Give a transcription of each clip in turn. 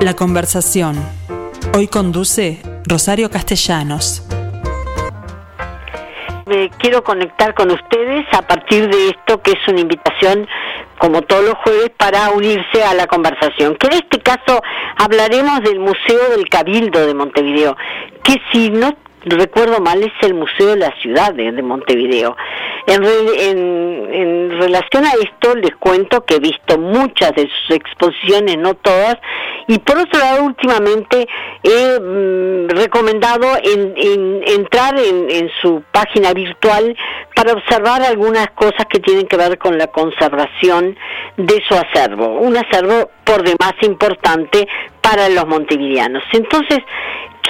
La conversación. Hoy conduce Rosario Castellanos. Me quiero conectar con ustedes a partir de esto que es una invitación, como todos los jueves, para unirse a la conversación. Que en este caso hablaremos del Museo del Cabildo de Montevideo, que si no recuerdo mal, es el Museo de la Ciudad de, Montevideo. En, en, relación a esto, les cuento que he visto muchas de sus exposiciones, no todas, y por otro lado, últimamente he mm, recomendado en, entrar en, su página virtual para observar algunas cosas que tienen que ver con la conservación de su acervo, un acervo por demás importante para los montevideanos. Entonces,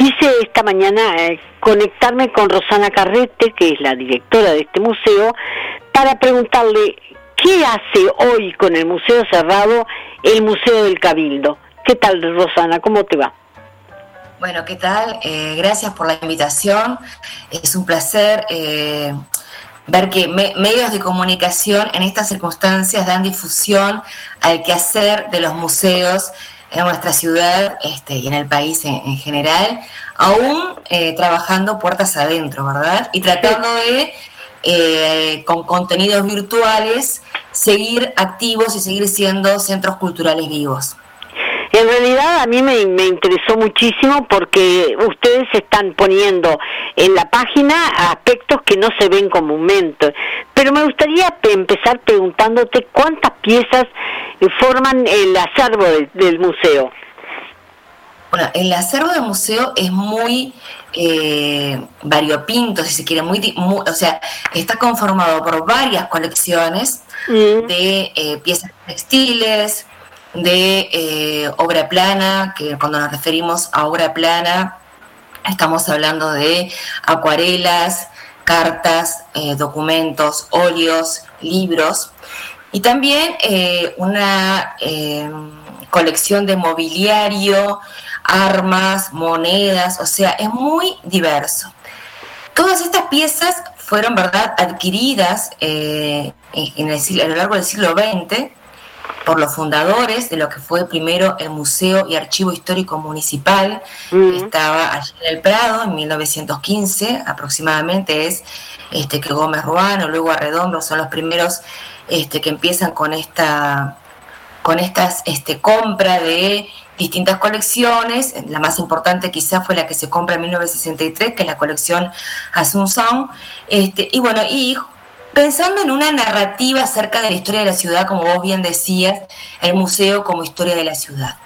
quise esta mañana eh, conectarme con Rosana Carrete, que es la directora de este museo, para preguntarle qué hace hoy con el museo cerrado el Museo del Cabildo. ¿Qué tal, Rosana? ¿Cómo te va? Bueno, ¿qué tal? Eh, gracias por la invitación. Es un placer eh, ver que medios de comunicación en estas circunstancias dan difusión al quehacer de los museos en nuestra ciudad este, y en el país en, general, aún eh, trabajando puertas adentro, ¿verdad? Y tratando de, eh, con contenidos virtuales, seguir activos y seguir siendo centros culturales vivos. En realidad a mí me, interesó muchísimo porque ustedes están poniendo en la página aspectos que no se ven comúnmente. Pero me gustaría empezar preguntándote cuántas piezas forman el acervo del, museo. Bueno, el acervo del museo es muy eh, variopinto, si se quiere, muy, o sea, está conformado por varias colecciones mm. de eh, piezas textiles, de eh, obra plana, que cuando nos referimos a obra plana estamos hablando de acuarelas, cartas, eh, documentos, óleos, libros y también eh, una colección de mobiliario, armas, monedas, o sea, es muy diverso. Todas estas piezas fueron, ¿verdad?, adquiridas en el, a lo largo del siglo XX por los fundadores de lo que fue primero el Museo y Archivo Histórico Municipal, que estaba allí en el Prado en 1915 aproximadamente, es este, que Gómez Ruano, luego Arredondo son los primeros este, que empiezan con esta con estas este, compra de distintas colecciones, la más importante quizás fue la que se compra en 1963, que es la colección Asunción, este, y bueno, y Pensando en una narrativa acerca de la historia de la ciudad, como vos bien decías, el museo como historia de la ciudad.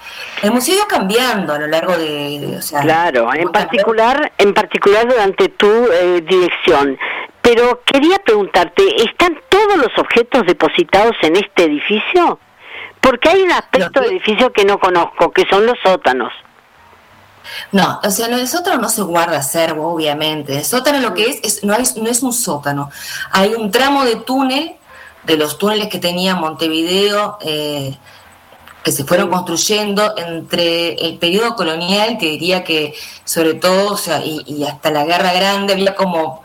El museo ido cambiando a lo largo de, claro, en particular, en particular durante tu eh, dirección. Pero quería preguntarte, ¿están todos los objetos depositados en este edificio? Porque hay un aspecto del edificio que no conozco, que son los sótanos. No, o sea, en el sótano no se guarda acervo, obviamente. El sótano lo que es, no, es, no es un sótano. Hay un tramo de túnel, de los túneles que tenía Montevideo, eh, que se fueron construyendo entre el periodo colonial, que diría que sobre todo, o sea, y, hasta la Guerra Grande, había como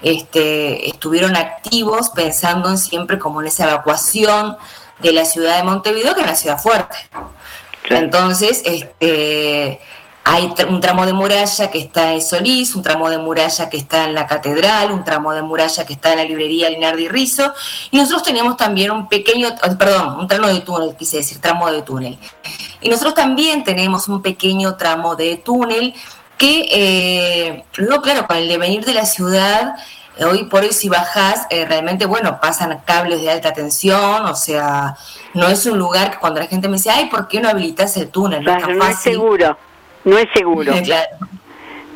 este, estuvieron activos pensando en siempre como en esa evacuación de la ciudad de Montevideo, que es una ciudad fuerte. Entonces, este, hay un tramo de muralla que está en Solís, un tramo de muralla que está en la catedral, un tramo de muralla que está en la librería Linardi Rizzo, y nosotros tenemos también un pequeño, perdón, un tramo de túnel, quise decir, tramo de túnel. Y nosotros también tenemos un pequeño tramo de túnel que eh, luego, claro, con el devenir de la ciudad, eh, hoy por hoy si bajás, eh, realmente, bueno, pasan cables de alta tensión, o sea, no es un lugar que cuando la gente me dice, ay, ¿por qué no habilitas el túnel? no, no es seguro no es seguro.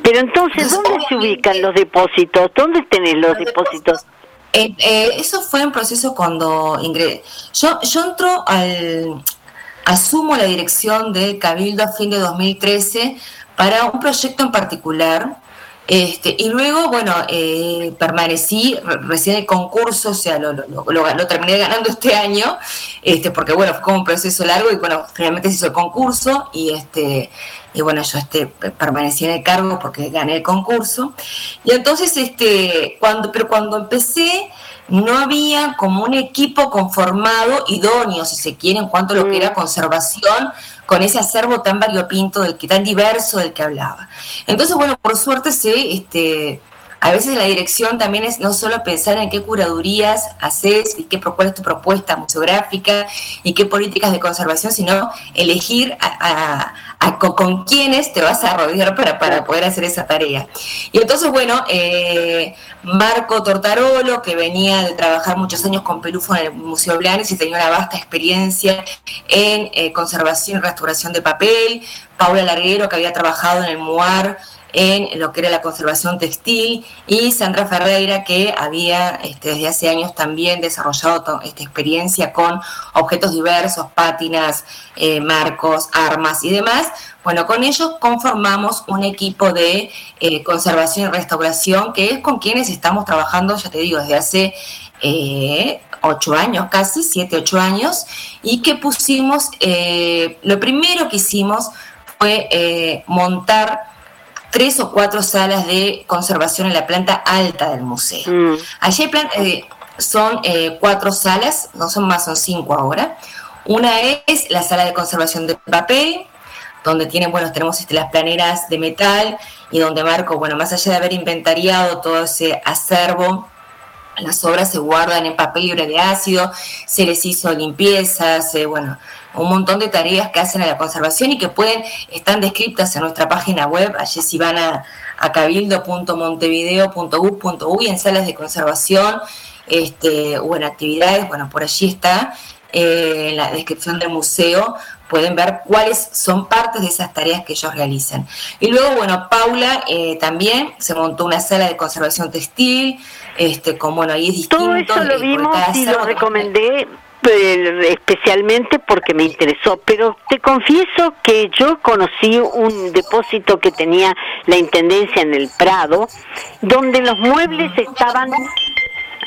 Pero entonces, ¿dónde se ubican los depósitos? ¿Dónde tenés los, depósitos? Eh, eh, eso fue un proceso cuando ingresé. Yo, yo entro al. Asumo la dirección de Cabildo a fin de 2013 para un proyecto en particular este, y luego, bueno, eh, permanecí recién el concurso, o sea, lo, lo, terminé ganando este año, este, porque bueno, fue como un proceso largo y bueno, finalmente se hizo el concurso y este, y bueno, yo este, permanecí en el cargo porque gané el concurso. Y entonces, este, cuando, pero cuando empecé, no había como un equipo conformado idóneo, si se quiere, en cuanto a lo que era mm. conservación, con ese acervo tan variopinto, del que tan diverso del que hablaba. Entonces, bueno, por suerte se este, a veces la dirección también es no solo pensar en qué curadurías haces y qué es tu propuesta museográfica y qué políticas de conservación, sino elegir a, con, quiénes te vas a rodear para, para poder hacer esa tarea. Y entonces, bueno, eh, Marco Tortarolo, que venía de trabajar muchos años con Pelufo en el Museo Blanes y tenía una vasta experiencia en eh, conservación y restauración de papel, Paula Larguero, que había trabajado en el MUAR, en lo que era la conservación textil, y Sandra Ferreira, que había este, desde hace años también desarrollado esta experiencia con objetos diversos, pátinas, eh, marcos, armas y demás. Bueno, con ellos conformamos un equipo de eh, conservación y restauración, que es con quienes estamos trabajando, ya te digo, desde hace eh, ocho años, casi siete, ocho años, y que pusimos, lo primero que hicimos fue montar tres o cuatro salas de conservación en la planta alta del museo. Mm. Allí eh, son eh, cuatro salas, no son más, son cinco ahora. Una es la sala de conservación de papel, donde tienen, bueno, tenemos este, las planeras de metal y donde Marco, bueno, más allá de haber inventariado todo ese acervo, las obras se guardan en papel libre de ácido, se les hizo limpieza, se, bueno, un montón de tareas que hacen a la conservación y que pueden, están descritas en nuestra página web, allí si van a, a cabildo.montevideo.gov.uy en salas de conservación este, o en actividades, bueno, por allí está eh, en la descripción del museo, pueden ver cuáles son partes de esas tareas que ellos realizan. Y luego, bueno, Paula eh, también se montó una sala de conservación textil, este, como bueno, ahí es distinto. Todo eso lo vimos y lo recomendé especialmente porque me interesó, pero te confieso que yo conocí un depósito que tenía la Intendencia en el Prado, donde los muebles estaban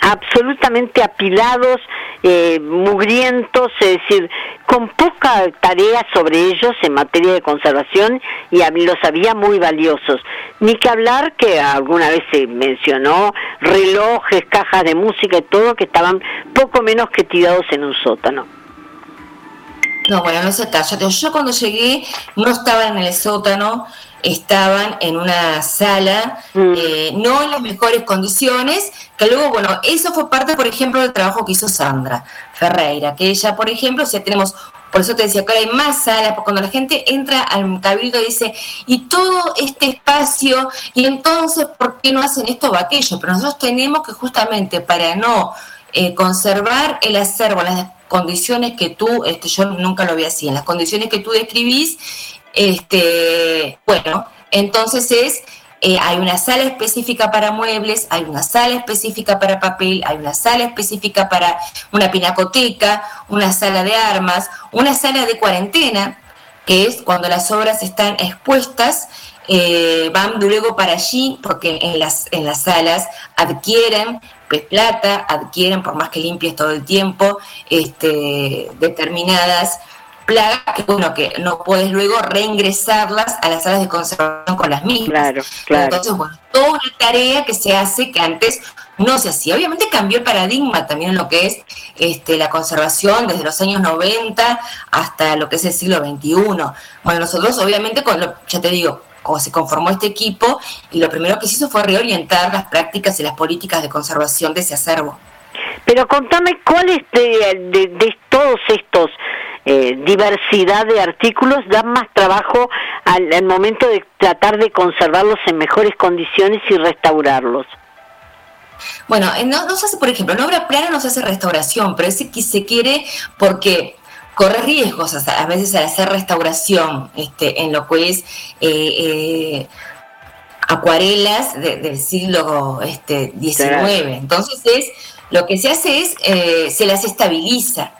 absolutamente apilados, eh, mugrientos, es decir, con poca tarea sobre ellos en materia de conservación y los había muy valiosos. Ni que hablar que alguna vez se mencionó relojes, cajas de música y todo que estaban poco menos que tirados en un sótano. No, bueno, no se calla. Yo cuando llegué no estaba en el sótano, estaban en una sala, mm. eh, no en las mejores condiciones, que luego, bueno, eso fue parte, por ejemplo, del trabajo que hizo Sandra Ferreira, que ella, por ejemplo, si tenemos, por eso te decía que ahora hay más salas, porque cuando la gente entra al cabildo y dice, y todo este espacio, y entonces, ¿por qué no hacen esto o aquello? Pero nosotros tenemos que justamente para no eh, conservar el acervo, las condiciones que tú, este, yo nunca lo vi así, en las condiciones que tú describís, este, bueno, entonces es, eh, hay una sala específica para muebles, hay una sala específica para papel, hay una sala específica para una pinacoteca, una sala de armas, una sala de cuarentena, que es cuando las obras están expuestas, eh, van luego para allí, porque en las, en las salas adquieren plata, adquieren, por más que limpies todo el tiempo, este, determinadas plagas que bueno que no puedes luego reingresarlas a las salas de conservación con las mismas. Claro, claro. Entonces, bueno, toda una tarea que se hace que antes no se hacía. Obviamente cambió el paradigma también en lo que es este, la conservación desde los años 90 hasta lo que es el siglo XXI. Bueno, nosotros obviamente, con ya te digo, como se conformó este equipo y lo primero que se hizo fue reorientar las prácticas y las políticas de conservación de ese acervo. Pero contame cuáles de, de, de todos estos eh, diversidad de artículos dan más trabajo al, momento de tratar de conservarlos en mejores condiciones y restaurarlos. Bueno, no, se hace, por ejemplo, en obra plana no se hace restauración, pero es que se quiere porque corre riesgos a, veces al hacer restauración este, en lo que es eh, eh, acuarelas del siglo este, XIX. Entonces es lo que se hace es se las estabiliza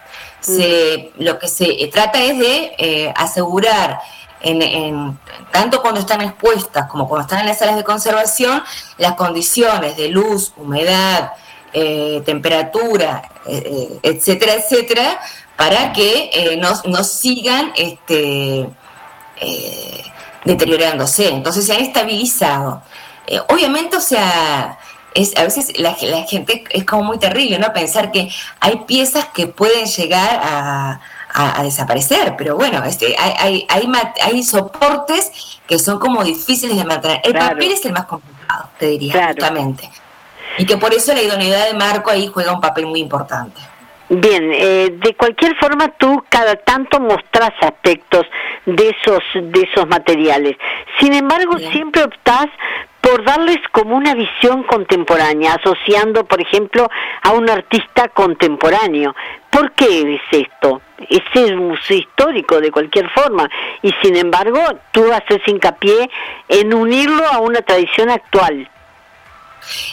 se, lo que se trata es de eh, asegurar, en, tanto cuando están expuestas como cuando están en las salas de conservación, las condiciones de luz, humedad, eh, temperatura, eh, etcétera, etcétera, para que no, no, sigan este, deteriorándose. Entonces se han estabilizado. obviamente, o sea, es a veces la, gente es como muy terrible, ¿no? Pensar que hay piezas que pueden llegar a, desaparecer, pero bueno, este, hay, hay, hay, soportes que son como difíciles de mantener. El papel es el más complicado, te diría, justamente. Y que por eso la idoneidad de marco ahí juega un papel muy importante. Bien, eh, de cualquier forma tú cada tanto mostrás aspectos de esos de esos materiales. Sin embargo, siempre optás por darles como una visión contemporánea, asociando, por ejemplo, a un artista contemporáneo. ¿Por qué es esto? Ese es un museo histórico de cualquier forma y sin embargo tú haces hincapié en unirlo a una tradición actual.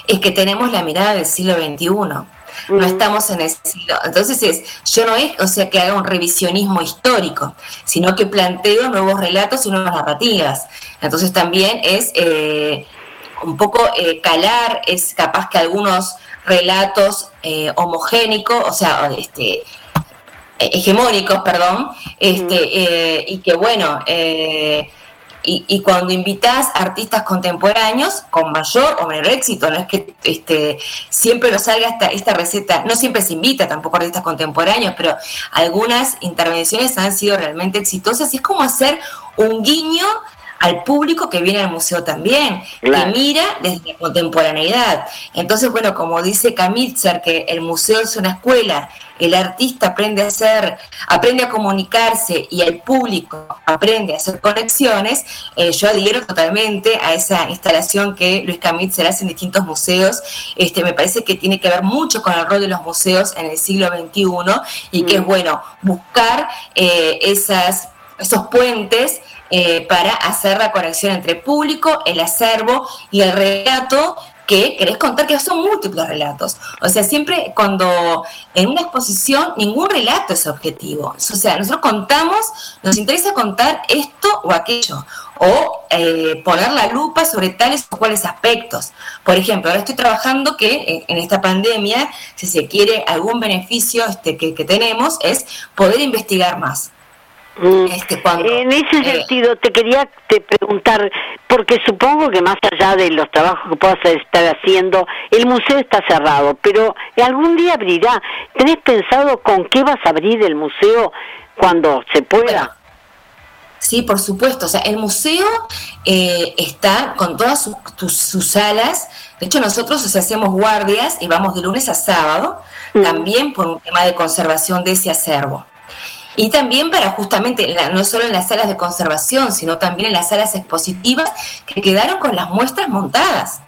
Es que tenemos la mirada del siglo XXI no estamos en ese siglo. Entonces es, yo no es, o sea, que haga un revisionismo histórico, sino que planteo nuevos relatos y nuevas narrativas. Entonces también es eh, un poco eh, calar, es capaz que algunos relatos eh, homogénicos, o sea, este, hegemónicos, perdón, este, y que bueno, y, cuando invitas artistas contemporáneos con mayor o menor éxito, no es que este, siempre nos salga esta, esta receta, no siempre se invita tampoco artistas contemporáneos, pero algunas intervenciones han sido realmente exitosas y es como hacer un guiño al público que viene al museo también, que mira desde la contemporaneidad. Entonces, bueno, como dice Kamitzer, que el museo es una escuela, el artista aprende a hacer, aprende a comunicarse y el público aprende a hacer conexiones, eh, yo adhiero totalmente a esa instalación que Luis Kamitzer hace en distintos museos. Este, me parece que tiene que ver mucho con el rol de los museos en el siglo XXI y que es mm. bueno buscar eh, esas, esos puentes eh, para hacer la conexión entre público, el acervo y el relato que querés contar que son múltiples relatos. O sea, siempre cuando en una exposición ningún relato es objetivo. O sea, nosotros contamos, nos interesa contar esto o aquello, o eh, poner la lupa sobre tales o cuales aspectos. Por ejemplo, ahora estoy trabajando que en, esta pandemia, si se quiere algún beneficio este, que tenemos, es poder investigar más. Mm. Este, en ese eh, sentido, te quería te preguntar, porque supongo que más allá de los trabajos que puedas estar haciendo, el museo está cerrado, pero algún día abrirá. ¿Tenés pensado con qué vas a abrir el museo cuando se pueda? sí, por supuesto. O sea, el museo eh, está con todas sus, salas. De hecho, nosotros hacemos guardias y vamos de lunes a sábado, mm. también por un tema de conservación de ese acervo. Y también para justamente, no solo en las salas de conservación, sino también en las salas expositivas que quedaron con las muestras montadas.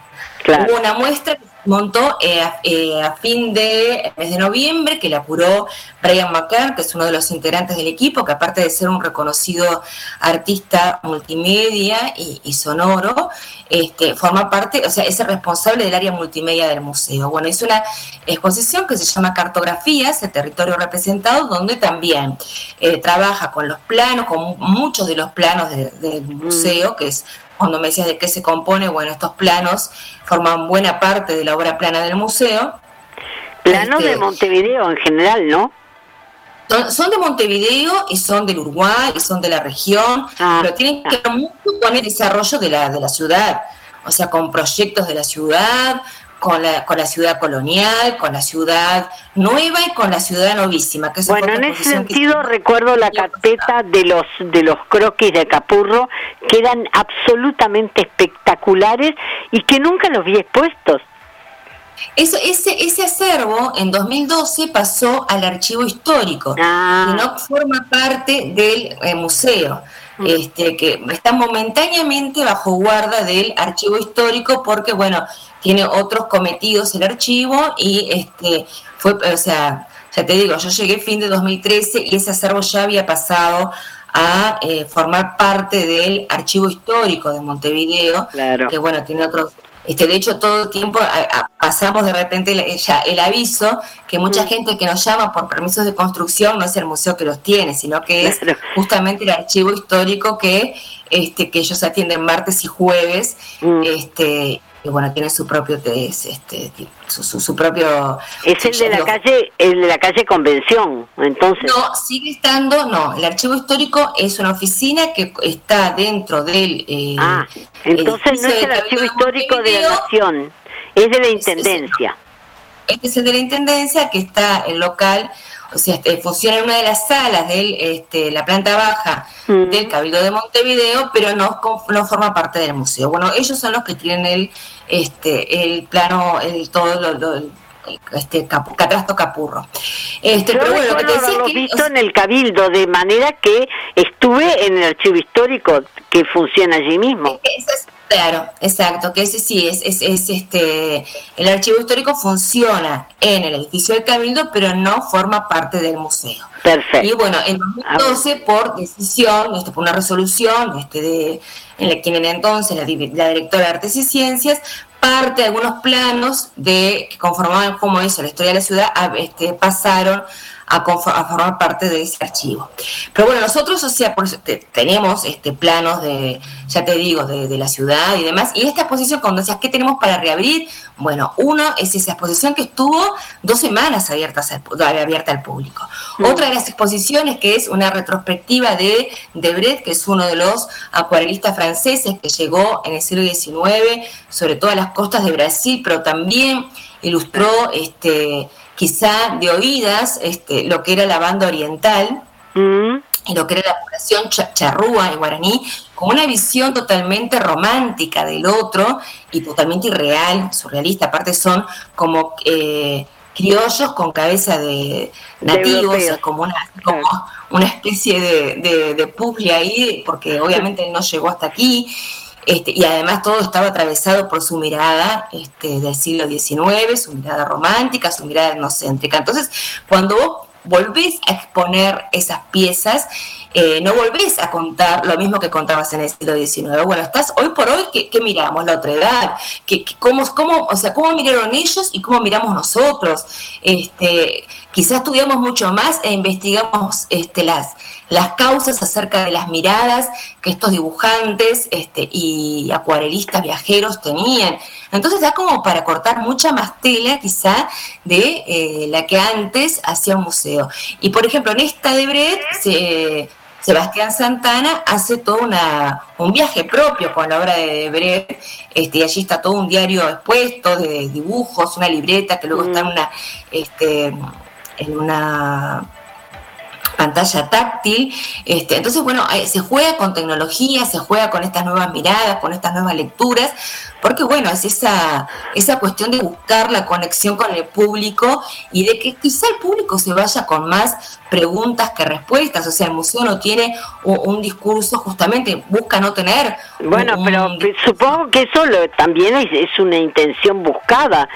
Hubo una muestra que montó eh, eh, a fin de mes de noviembre, que la apuró Brian McCann, que es uno de los integrantes del equipo, que aparte de ser un reconocido artista multimedia y, sonoro, este, forma parte, o sea, es el responsable del área multimedia del museo. Bueno, es una exposición que se llama Cartografías, el territorio representado, donde también eh, trabaja con los planos, con muchos de los planos del museo, que es cuando me decías de qué se compone, bueno, estos planos forman buena parte de la obra plana del museo. Planos de este, Montevideo en general, ¿no? Son, de Montevideo y son del Uruguay y son de la región, ah, pero tienen que ver mucho con el desarrollo de la, de la ciudad, o sea, con proyectos de la ciudad, con la, con la ciudad colonial, con la ciudad nueva y con la ciudad novísima. Que bueno, en ese sentido recuerdo la carpeta de los de los croquis de Capurro, que eran absolutamente espectaculares y que nunca los vi expuestos. Eso, ese, ese acervo en 2012 pasó al archivo histórico, ah. y no forma parte del eh, museo. Mm. Este, que está momentáneamente bajo guarda del archivo histórico porque, bueno, tiene otros cometidos el archivo y este fue, o sea, ya te digo, yo llegué fin de 2013 y ese acervo ya había pasado a eh, formar parte del archivo histórico de Montevideo, que bueno, tiene otros este, de hecho, todo el tiempo pasamos de repente ya el aviso que mucha mm. gente que nos llama por permisos de construcción no es el museo que los tiene, sino que es justamente el archivo histórico que, este, que ellos atienden martes y jueves, mm. este, bueno, tiene su propio este, su, su, propio es el de la calle el de la calle Convención entonces. No sigue estando no el archivo histórico es una oficina que está dentro del eh, ah entonces no es el archivo histórico de la nación Es de la Intendencia. Este es el de la Intendencia que está en local, o sea, este, funciona en una de las salas de este, la planta baja mm. del Cabildo de Montevideo, pero no, no forma parte del museo. Bueno, ellos son los que tienen el, este, el plano, el todo lo, este Catrasto Capurro. Este, pero bueno, lo que te decía es que, visto en el Cabildo, de manera que estuve en el archivo histórico que funciona allí mismo. Claro, exacto, que ese sí, es, es, es, este, el archivo histórico funciona en el edificio del Cabildo, pero no forma parte del museo. Perfecto. Y bueno, en 2012, por decisión, esto fue una resolución este, de en la, quien en entonces la, la directora de Artes y Ciencias parte de algunos planos de que conformaban como eso la historia de la ciudad este, pasaron a, formar parte de ese archivo. Pero bueno, nosotros, o sea, tenemos este, planos de, ya te digo, de, la ciudad y demás, y esta exposición, cuando decías, ¿qué tenemos para reabrir? Bueno, uno es esa exposición que estuvo dos semanas abiertas abierta al público. Mm. Otra de las exposiciones que es una retrospectiva de Debret, que es uno de los acuarelistas franceses que llegó en el siglo XIX, sobre todo a las costas de Brasil, pero también ilustró este quizá de oídas este, lo que era la banda oriental mm. y lo que era la población charrúa en guaraní, con una visión totalmente romántica del otro y totalmente irreal, surrealista. Aparte son como eh, criollos con cabeza de nativos, como una, como una especie de, de, puzzle ahí, porque obviamente no llegó hasta aquí. Este, y además todo estaba atravesado por su mirada este, del siglo XIX, su mirada romántica, su mirada etnocéntrica. Entonces, cuando vos volvés a exponer esas piezas, eh, no volvés a contar lo mismo que contabas en el siglo XIX. Bueno, estás hoy por hoy, ¿qué, miramos? La otra edad, ¿Qué, cómo, cómo, o sea, cómo miraron ellos y cómo miramos nosotros. Este, quizás estudiamos mucho más e investigamos este, las, las causas acerca de las miradas que estos dibujantes este, y acuarelistas viajeros tenían. Entonces da como para cortar mucha más tela quizá de eh, la que antes hacía un museo. Y por ejemplo, en esta de Bret, Sebastián Santana hace todo una, un viaje propio con la obra de Bret, este, y allí está todo un diario expuesto de dibujos, una libreta que luego está en mm. una... Este, en una pantalla táctil. Este, entonces, bueno, se juega con tecnología, se juega con estas nuevas miradas, con estas nuevas lecturas, porque bueno, es esa, esa cuestión de buscar la conexión con el público y de que quizá el público se vaya con más preguntas que respuestas. O sea, el museo no tiene un, discurso, justamente busca no tener. Bueno, pero supongo que eso también es, una intención buscada,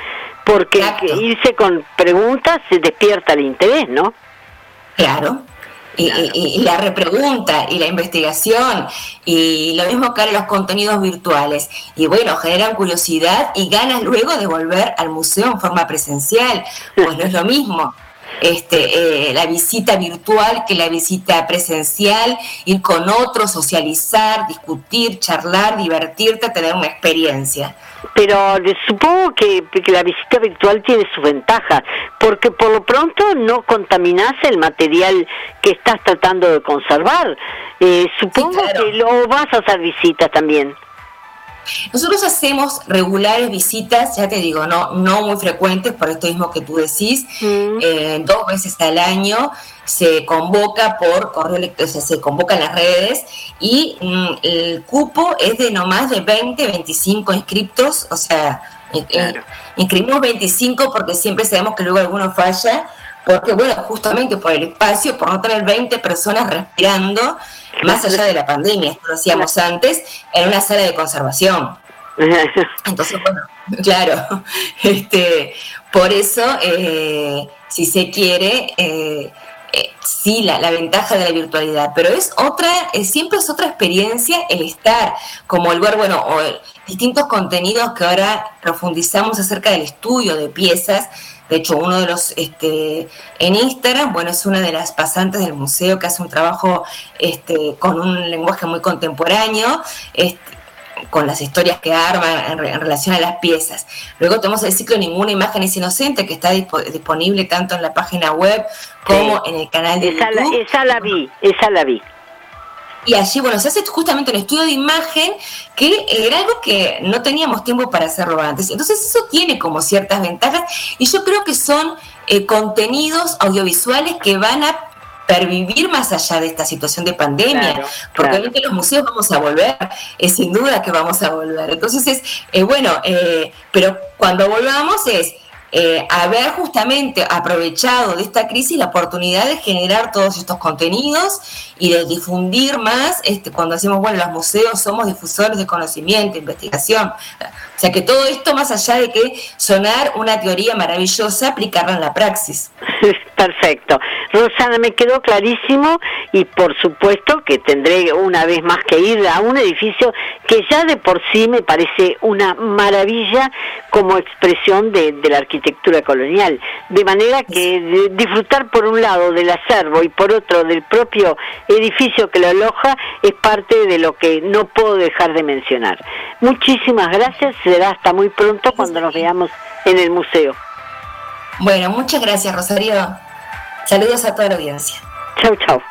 porque irse con preguntas se despierta el interés, ¿no? Claro, y, la repregunta y la investigación y lo mismo que los contenidos virtuales. Y bueno, generan curiosidad y ganas luego de volver al museo en forma presencial. Pues no es lo mismo este, eh, la visita virtual que la visita presencial, ir con otros, socializar, discutir, charlar, divertirte, tener una experiencia. Pero supongo que, la visita virtual tiene su ventaja, porque por lo pronto no contaminas el material que estás tratando de conservar. Eh, supongo que lo vas a hacer visitas también. Nosotros hacemos regulares visitas, ya te digo, no, no muy frecuentes, por esto mismo que tú decís, mm. eh, dos veces al año se convoca por correo electrónico, se convoca en las redes y mm, el cupo es de no más de 20, 25 inscriptos, o sea, inscribimos 25 porque siempre sabemos que luego alguno falla, porque bueno, justamente por el espacio, por no tener 20 personas respirando, más allá de la pandemia, esto lo hacíamos antes, en una sala de conservación. Entonces, bueno, claro, este, por eso, eh, si se quiere, eh, eh, sí, la, la, ventaja de la virtualidad, pero es otra, siempre es otra experiencia el estar, como el ver, bueno, o distintos contenidos que ahora profundizamos acerca del estudio de piezas, de hecho, uno de los este, en Instagram, bueno, es una de las pasantes del museo que hace un trabajo este, con un lenguaje muy contemporáneo. Este, con las historias que arma en, relación a las piezas. Luego tenemos el ciclo Ninguna imagen es inocente, que está disponible tanto en la página web como en el canal de esa YouTube. esa la vi, esa la vi. Y allí, bueno, se hace justamente un estudio de imagen que era algo que no teníamos tiempo para hacerlo antes. Entonces eso tiene como ciertas ventajas y yo creo que son eh, contenidos audiovisuales que van a pervivir más allá de esta situación de pandemia, porque obviamente los museos vamos a volver, es sin duda que vamos a volver. Entonces es, eh, bueno, eh, pero cuando volvamos es eh, haber justamente aprovechado de esta crisis la oportunidad de generar todos estos contenidos y de difundir más, este, cuando decimos, bueno, los museos somos difusores de conocimiento, investigación. O sea que todo esto, más allá de que sonar una teoría maravillosa, aplicarla en la praxis. Perfecto. Rosana, me quedó clarísimo y por supuesto que tendré una vez más que ir a un edificio que ya de por sí me parece una maravilla como expresión de, la arquitectura colonial. De manera que disfrutar por un lado del acervo y por otro del propio edificio que lo aloja es parte de lo que no puedo dejar de mencionar. Muchísimas gracias, será hasta muy pronto cuando nos veamos en el museo. Bueno, muchas gracias Rosario. Saludos a toda la audiencia. Chau, chau.